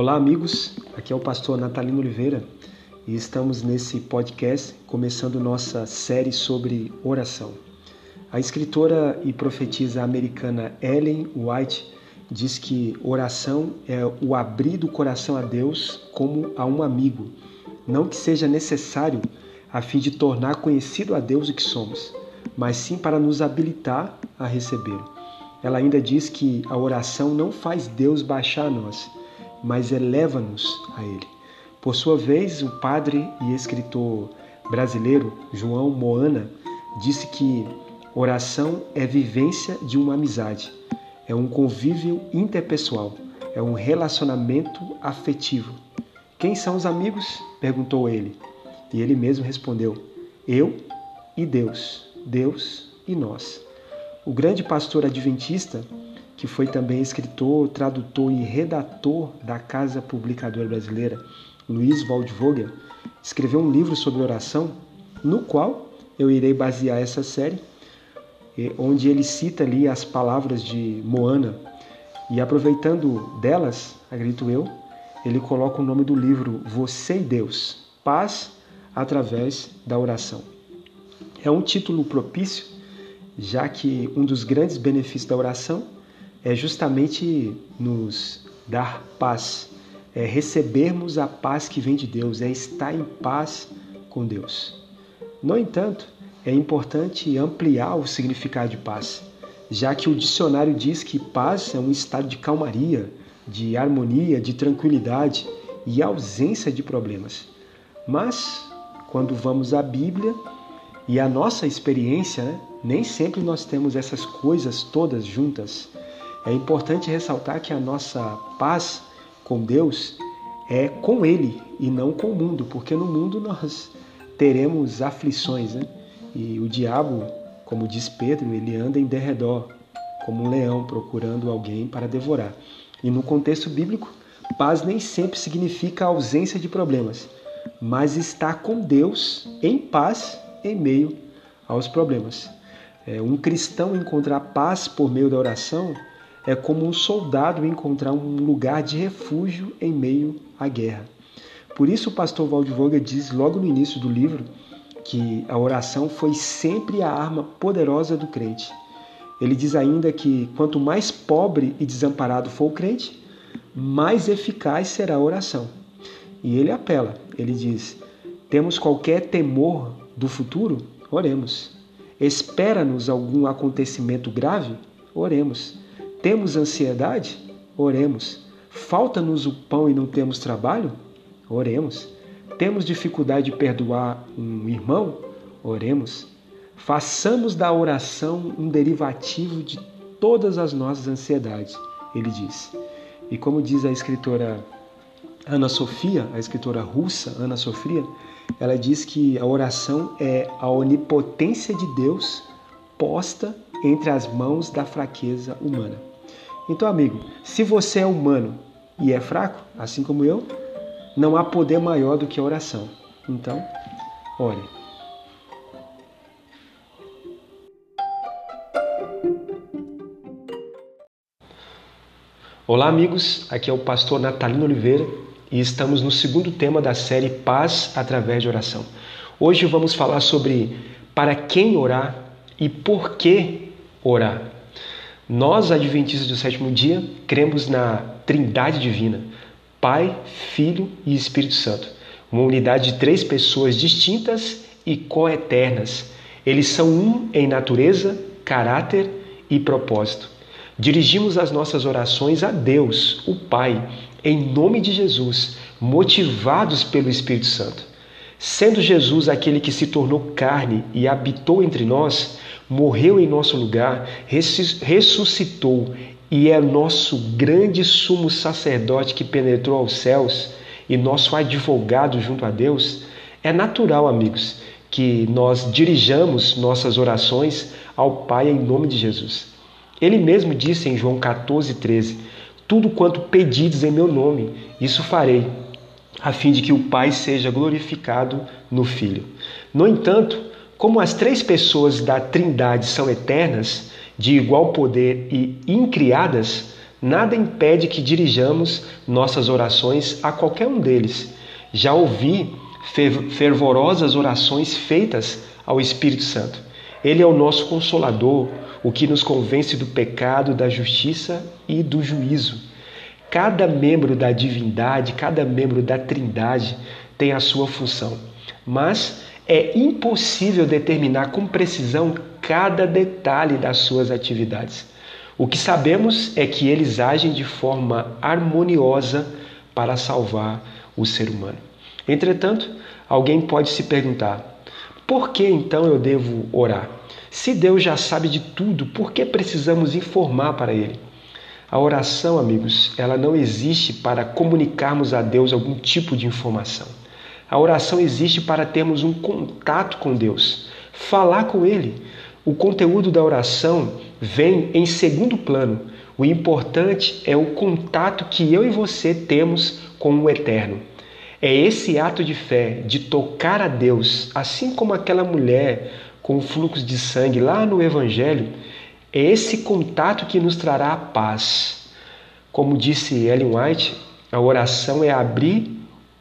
Olá, amigos. Aqui é o pastor Natalino Oliveira e estamos nesse podcast começando nossa série sobre oração. A escritora e profetisa americana Ellen White diz que oração é o abrir do coração a Deus como a um amigo, não que seja necessário a fim de tornar conhecido a Deus o que somos, mas sim para nos habilitar a recebê-lo. Ela ainda diz que a oração não faz Deus baixar a nós, mas eleva-nos a Ele. Por sua vez, o padre e escritor brasileiro João Moana disse que oração é vivência de uma amizade é um convívio interpessoal, é um relacionamento afetivo. Quem são os amigos? perguntou ele. E ele mesmo respondeu: Eu e Deus, Deus e nós. O grande pastor adventista, que foi também escritor, tradutor e redator da Casa Publicadora Brasileira, Luiz Waldvogel, escreveu um livro sobre oração, no qual eu irei basear essa série onde ele cita ali as palavras de Moana. E aproveitando delas, acredito eu, ele coloca o nome do livro Você e Deus, Paz através da oração. É um título propício, já que um dos grandes benefícios da oração é justamente nos dar paz, é recebermos a paz que vem de Deus, é estar em paz com Deus. No entanto, é importante ampliar o significado de paz, já que o dicionário diz que paz é um estado de calmaria, de harmonia, de tranquilidade e ausência de problemas. Mas, quando vamos à Bíblia e a nossa experiência, né, nem sempre nós temos essas coisas todas juntas. É importante ressaltar que a nossa paz com Deus é com Ele e não com o mundo, porque no mundo nós teremos aflições, né? E o diabo, como diz Pedro, ele anda em derredor, como um leão procurando alguém para devorar. E no contexto bíblico, paz nem sempre significa ausência de problemas, mas estar com Deus em paz em meio aos problemas. É, um cristão encontrar paz por meio da oração é como um soldado encontrar um lugar de refúgio em meio à guerra. Por isso o pastor Waldvoga diz logo no início do livro que a oração foi sempre a arma poderosa do crente. Ele diz ainda que quanto mais pobre e desamparado for o crente, mais eficaz será a oração. E ele apela, ele diz: Temos qualquer temor do futuro? Oremos. Espera-nos algum acontecimento grave? Oremos. Temos ansiedade? Oremos. Falta-nos o pão e não temos trabalho? Oremos. Temos dificuldade de perdoar um irmão? Oremos. Façamos da oração um derivativo de todas as nossas ansiedades, ele diz. E como diz a escritora Ana Sofia, a escritora russa Ana Sofia, ela diz que a oração é a onipotência de Deus posta entre as mãos da fraqueza humana. Então, amigo, se você é humano e é fraco, assim como eu, não há poder maior do que a oração. Então, ore. Olá, amigos. Aqui é o pastor Natalino Oliveira e estamos no segundo tema da série Paz através de oração. Hoje vamos falar sobre para quem orar e por que orar. Nós, adventistas do sétimo dia, cremos na Trindade Divina Pai, Filho e Espírito Santo. Uma unidade de três pessoas distintas e coeternas. Eles são um em natureza, caráter e propósito. Dirigimos as nossas orações a Deus, o Pai, em nome de Jesus, motivados pelo Espírito Santo. Sendo Jesus aquele que se tornou carne e habitou entre nós, morreu em nosso lugar, ressuscitou e é nosso grande sumo sacerdote que penetrou aos céus e nosso advogado junto a Deus, é natural, amigos, que nós dirijamos nossas orações ao Pai em nome de Jesus. Ele mesmo disse em João 14, 13: Tudo quanto pedides em meu nome, isso farei, a fim de que o Pai seja glorificado no Filho. No entanto, como as três pessoas da Trindade são eternas, de igual poder e incriadas, nada impede que dirijamos nossas orações a qualquer um deles. Já ouvi fervorosas orações feitas ao Espírito Santo. Ele é o nosso consolador, o que nos convence do pecado, da justiça e do juízo. Cada membro da divindade, cada membro da trindade tem a sua função, mas é impossível determinar com precisão cada detalhe das suas atividades. O que sabemos é que eles agem de forma harmoniosa para salvar o ser humano. Entretanto, alguém pode se perguntar: por que então eu devo orar? Se Deus já sabe de tudo, por que precisamos informar para Ele? A oração, amigos, ela não existe para comunicarmos a Deus algum tipo de informação. A oração existe para termos um contato com Deus, falar com Ele. O conteúdo da oração vem em segundo plano. O importante é o contato que eu e você temos com o Eterno. É esse ato de fé, de tocar a Deus, assim como aquela mulher com o fluxo de sangue lá no Evangelho, é esse contato que nos trará a paz. Como disse Ellen White, a oração é abrir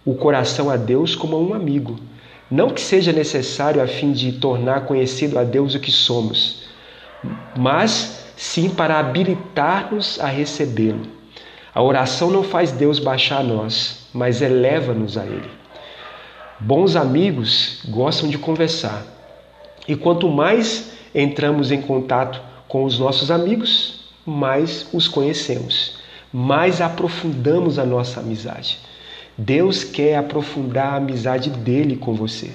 o coração a Deus como a um amigo. Não que seja necessário a fim de tornar conhecido a Deus o que somos, mas sim para habilitar-nos a recebê-lo. A oração não faz Deus baixar a nós, mas eleva-nos a Ele. Bons amigos gostam de conversar, e quanto mais entramos em contato com os nossos amigos, mais os conhecemos, mais aprofundamos a nossa amizade. Deus quer aprofundar a amizade dele com você.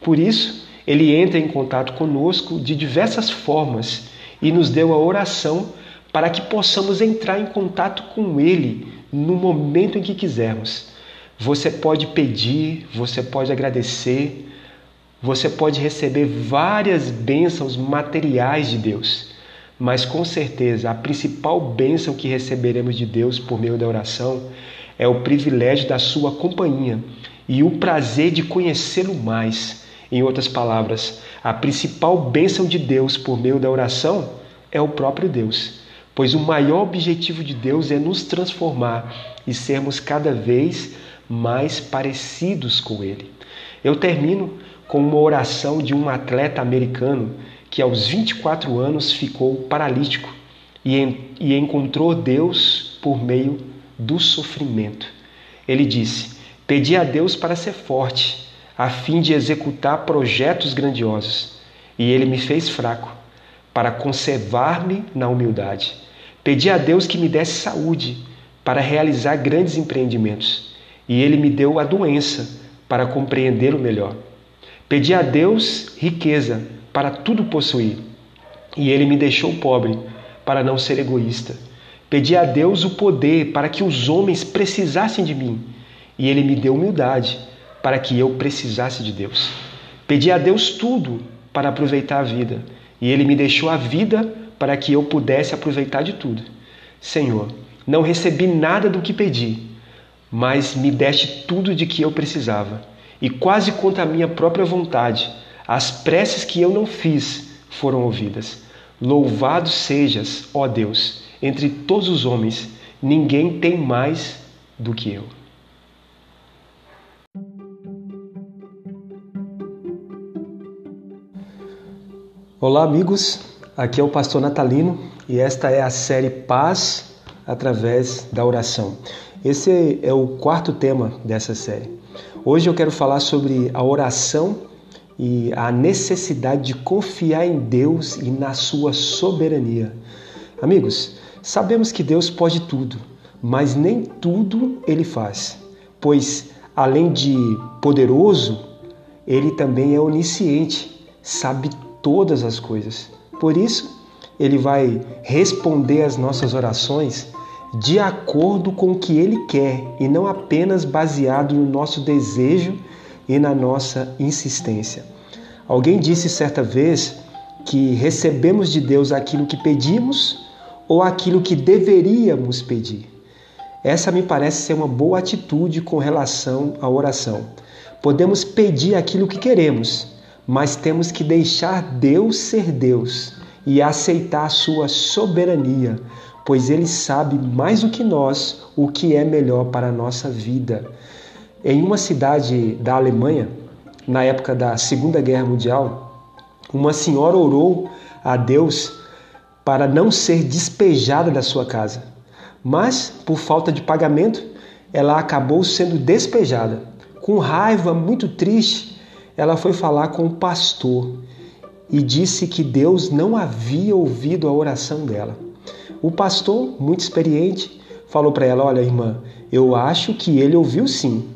Por isso, ele entra em contato conosco de diversas formas e nos deu a oração para que possamos entrar em contato com ele no momento em que quisermos. Você pode pedir, você pode agradecer, você pode receber várias bênçãos materiais de Deus. Mas com certeza a principal bênção que receberemos de Deus por meio da oração é o privilégio da sua companhia e o prazer de conhecê-lo mais. Em outras palavras, a principal bênção de Deus por meio da oração é o próprio Deus, pois o maior objetivo de Deus é nos transformar e sermos cada vez mais parecidos com Ele. Eu termino com uma oração de um atleta americano que aos 24 anos ficou paralítico e, encontrou Deus por meio do sofrimento. Ele disse: Pedi a Deus para ser forte, a fim de executar projetos grandiosos, e ele me fez fraco, para conservar-me na humildade. Pedi a Deus que me desse saúde, para realizar grandes empreendimentos, e ele me deu a doença, para compreendê-lo melhor. Pedi a Deus riqueza, para tudo possuir. E ele me deixou pobre para não ser egoísta. Pedi a Deus o poder para que os homens precisassem de mim. E ele me deu humildade para que eu precisasse de Deus. Pedi a Deus tudo para aproveitar a vida. E ele me deixou a vida para que eu pudesse aproveitar de tudo. Senhor, não recebi nada do que pedi, mas me deste tudo de que eu precisava. E quase contra a minha própria vontade, as preces que eu não fiz foram ouvidas. Louvado sejas, ó Deus, entre todos os homens, ninguém tem mais do que eu. Olá, amigos. Aqui é o pastor Natalino e esta é a série Paz através da oração. Esse é o quarto tema dessa série. Hoje eu quero falar sobre a oração e a necessidade de confiar em Deus e na sua soberania. Amigos, sabemos que Deus pode tudo, mas nem tudo ele faz, pois além de poderoso, ele também é onisciente, sabe todas as coisas. Por isso, ele vai responder às nossas orações de acordo com o que ele quer e não apenas baseado no nosso desejo e na nossa insistência. Alguém disse certa vez que recebemos de Deus aquilo que pedimos ou aquilo que deveríamos pedir. Essa me parece ser uma boa atitude com relação à oração. Podemos pedir aquilo que queremos, mas temos que deixar Deus ser Deus e aceitar a sua soberania, pois ele sabe mais do que nós o que é melhor para a nossa vida. Em uma cidade da Alemanha, na época da Segunda Guerra Mundial, uma senhora orou a Deus para não ser despejada da sua casa. Mas, por falta de pagamento, ela acabou sendo despejada. Com raiva, muito triste, ela foi falar com o pastor e disse que Deus não havia ouvido a oração dela. O pastor, muito experiente, falou para ela: Olha, irmã, eu acho que ele ouviu sim.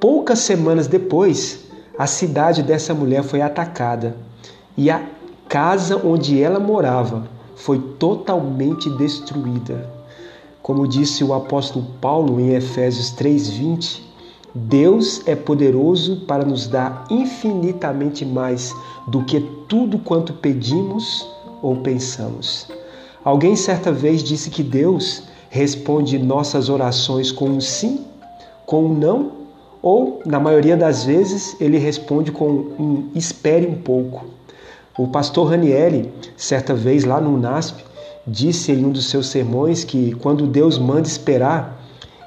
Poucas semanas depois, a cidade dessa mulher foi atacada e a casa onde ela morava foi totalmente destruída. Como disse o apóstolo Paulo em Efésios 3:20, Deus é poderoso para nos dar infinitamente mais do que tudo quanto pedimos ou pensamos. Alguém certa vez disse que Deus responde nossas orações com um sim, com um não, ou, na maioria das vezes, ele responde com um espere um pouco. O pastor Ranieri, certa vez lá no NASP, disse em um dos seus sermões que quando Deus manda esperar,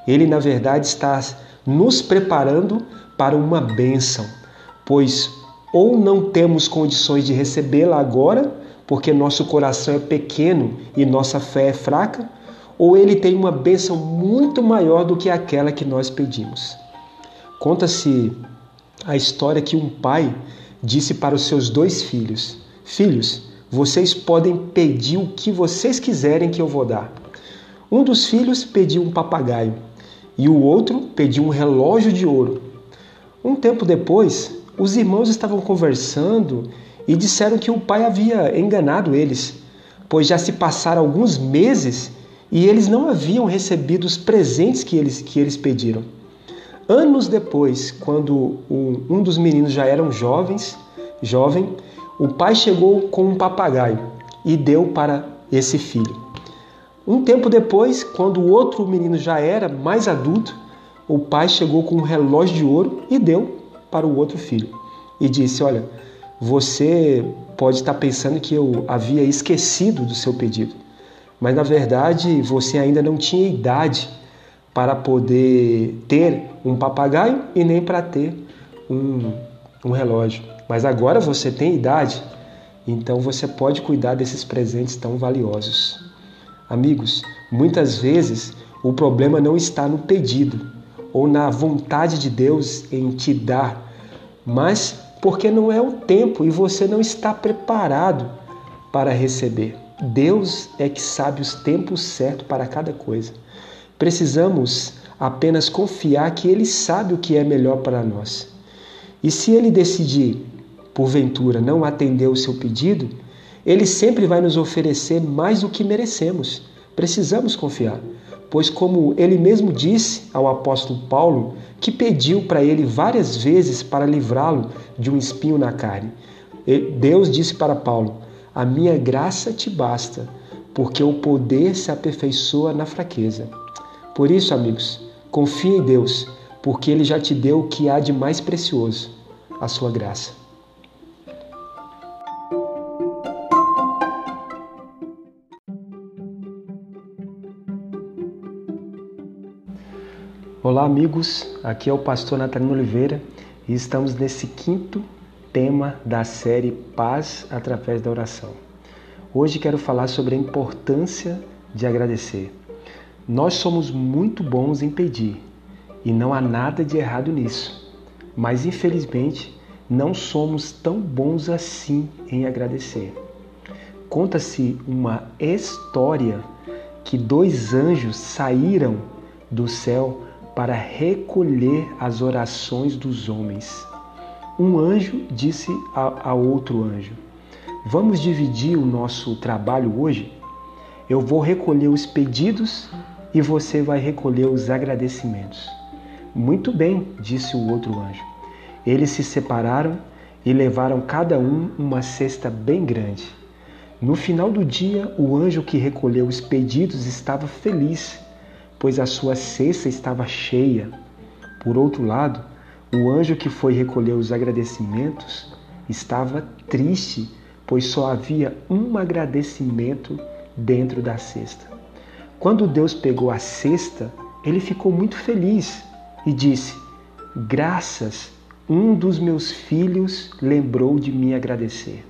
ele na verdade está nos preparando para uma bênção, pois ou não temos condições de recebê-la agora, porque nosso coração é pequeno e nossa fé é fraca, ou ele tem uma bênção muito maior do que aquela que nós pedimos. Conta-se a história que um pai disse para os seus dois filhos: Filhos, vocês podem pedir o que vocês quiserem que eu vou dar. Um dos filhos pediu um papagaio e o outro pediu um relógio de ouro. Um tempo depois, os irmãos estavam conversando e disseram que o pai havia enganado eles, pois já se passaram alguns meses e eles não haviam recebido os presentes que eles, que eles pediram. Anos depois, quando um dos meninos já eram jovens, jovem, o pai chegou com um papagaio e deu para esse filho. Um tempo depois, quando o outro menino já era mais adulto, o pai chegou com um relógio de ouro e deu para o outro filho. E disse: Olha, você pode estar pensando que eu havia esquecido do seu pedido, mas na verdade você ainda não tinha idade para poder ter um papagaio e nem para ter um, um relógio. Mas agora você tem idade, então você pode cuidar desses presentes tão valiosos. Amigos, muitas vezes o problema não está no pedido ou na vontade de Deus em te dar, mas porque não é o tempo e você não está preparado para receber. Deus é que sabe os tempos certos para cada coisa. Precisamos apenas confiar que Ele sabe o que é melhor para nós. E se Ele decidir, porventura, não atender o seu pedido, ele sempre vai nos oferecer mais do que merecemos. Precisamos confiar, pois, como ele mesmo disse ao apóstolo Paulo, que pediu para ele várias vezes para livrá-lo de um espinho na carne, Deus disse para Paulo: A minha graça te basta, porque o poder se aperfeiçoa na fraqueza. Por isso, amigos, confie em Deus, porque Ele já te deu o que há de mais precioso, a sua graça. Olá, amigos. Aqui é o pastor Natalino Oliveira e estamos nesse quinto tema da série Paz através da oração. Hoje quero falar sobre a importância de agradecer. Nós somos muito bons em pedir e não há nada de errado nisso, mas infelizmente não somos tão bons assim em agradecer. Conta-se uma história que dois anjos saíram do céu para recolher as orações dos homens. Um anjo disse a, a outro anjo: Vamos dividir o nosso trabalho hoje? Eu vou recolher os pedidos e você vai recolher os agradecimentos. Muito bem, disse o outro anjo. Eles se separaram e levaram cada um uma cesta bem grande. No final do dia, o anjo que recolheu os pedidos estava feliz pois a sua cesta estava cheia. Por outro lado, o anjo que foi recolher os agradecimentos estava triste, pois só havia um agradecimento dentro da cesta. Quando Deus pegou a cesta, ele ficou muito feliz e disse: Graças, um dos meus filhos lembrou de me agradecer.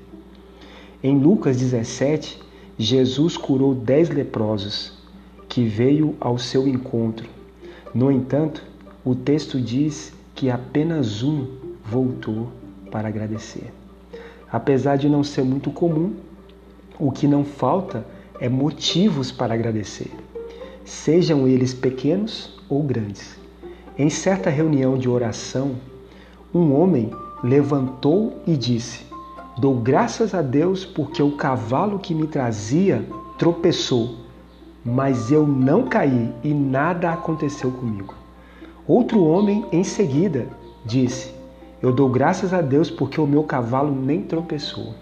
Em Lucas 17, Jesus curou dez leprosos que veio ao seu encontro. No entanto, o texto diz que apenas um voltou para agradecer. Apesar de não ser muito comum, o que não falta é motivos para agradecer, sejam eles pequenos ou grandes. Em certa reunião de oração, um homem levantou e disse: Dou graças a Deus porque o cavalo que me trazia tropeçou, mas eu não caí e nada aconteceu comigo. Outro homem em seguida disse: Eu dou graças a Deus porque o meu cavalo nem tropeçou.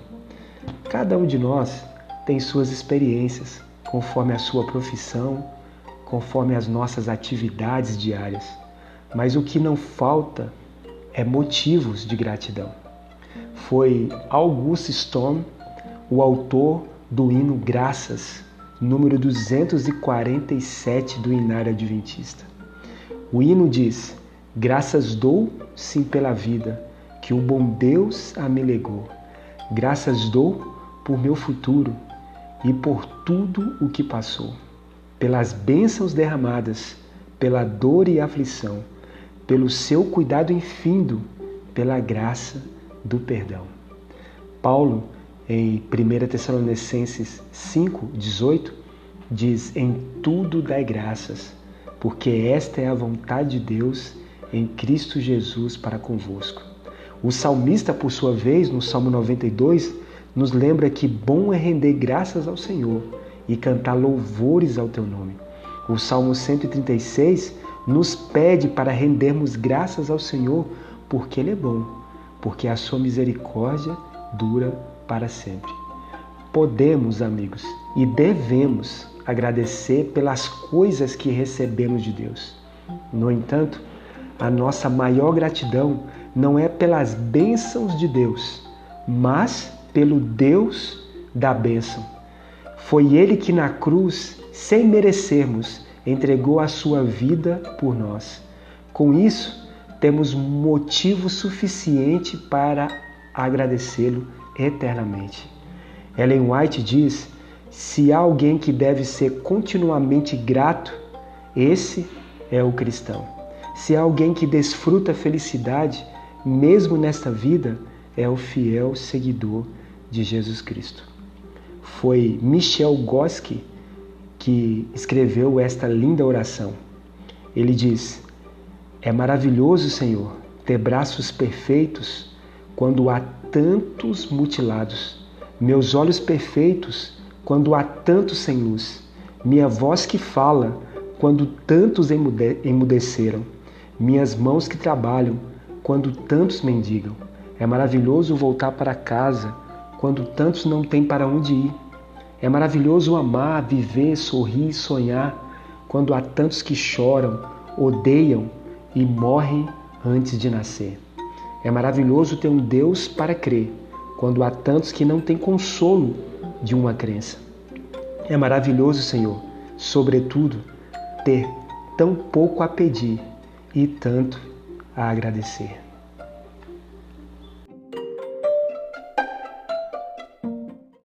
Cada um de nós tem suas experiências, conforme a sua profissão, conforme as nossas atividades diárias. Mas o que não falta é motivos de gratidão. Foi August Storm, o autor do hino Graças, número 247 do Inário Adventista. O hino diz: Graças dou, sim, pela vida, que o bom Deus a me legou. Graças dou por meu futuro, e por tudo o que passou, pelas bênçãos derramadas, pela dor e aflição, pelo seu cuidado infindo, pela graça do perdão. Paulo, em 1 Tessalonicenses 5, 18, diz: Em tudo dai graças, porque esta é a vontade de Deus em Cristo Jesus para convosco. O salmista, por sua vez, no Salmo 92, nos lembra que bom é render graças ao Senhor e cantar louvores ao teu nome. O Salmo 136 nos pede para rendermos graças ao Senhor porque Ele é bom, porque a sua misericórdia dura para sempre. Podemos, amigos, e devemos agradecer pelas coisas que recebemos de Deus. No entanto, a nossa maior gratidão não é pelas bênçãos de Deus, mas pelo Deus da bênção. Foi Ele que na cruz, sem merecermos, entregou a sua vida por nós. Com isso, temos motivo suficiente para agradecê-lo eternamente. Ellen White diz: se há alguém que deve ser continuamente grato, esse é o cristão. Se há alguém que desfruta felicidade, mesmo nesta vida, é o fiel seguidor de Jesus Cristo. Foi Michel Goski que escreveu esta linda oração. Ele diz: É maravilhoso, Senhor, ter braços perfeitos quando há tantos mutilados, meus olhos perfeitos quando há tantos sem luz, minha voz que fala quando tantos emudeceram, minhas mãos que trabalham quando tantos mendigam. É maravilhoso voltar para casa quando tantos não têm para onde ir. É maravilhoso amar, viver, sorrir sonhar quando há tantos que choram, odeiam e morrem antes de nascer. É maravilhoso ter um Deus para crer quando há tantos que não têm consolo de uma crença. É maravilhoso, Senhor, sobretudo, ter tão pouco a pedir e tanto a agradecer.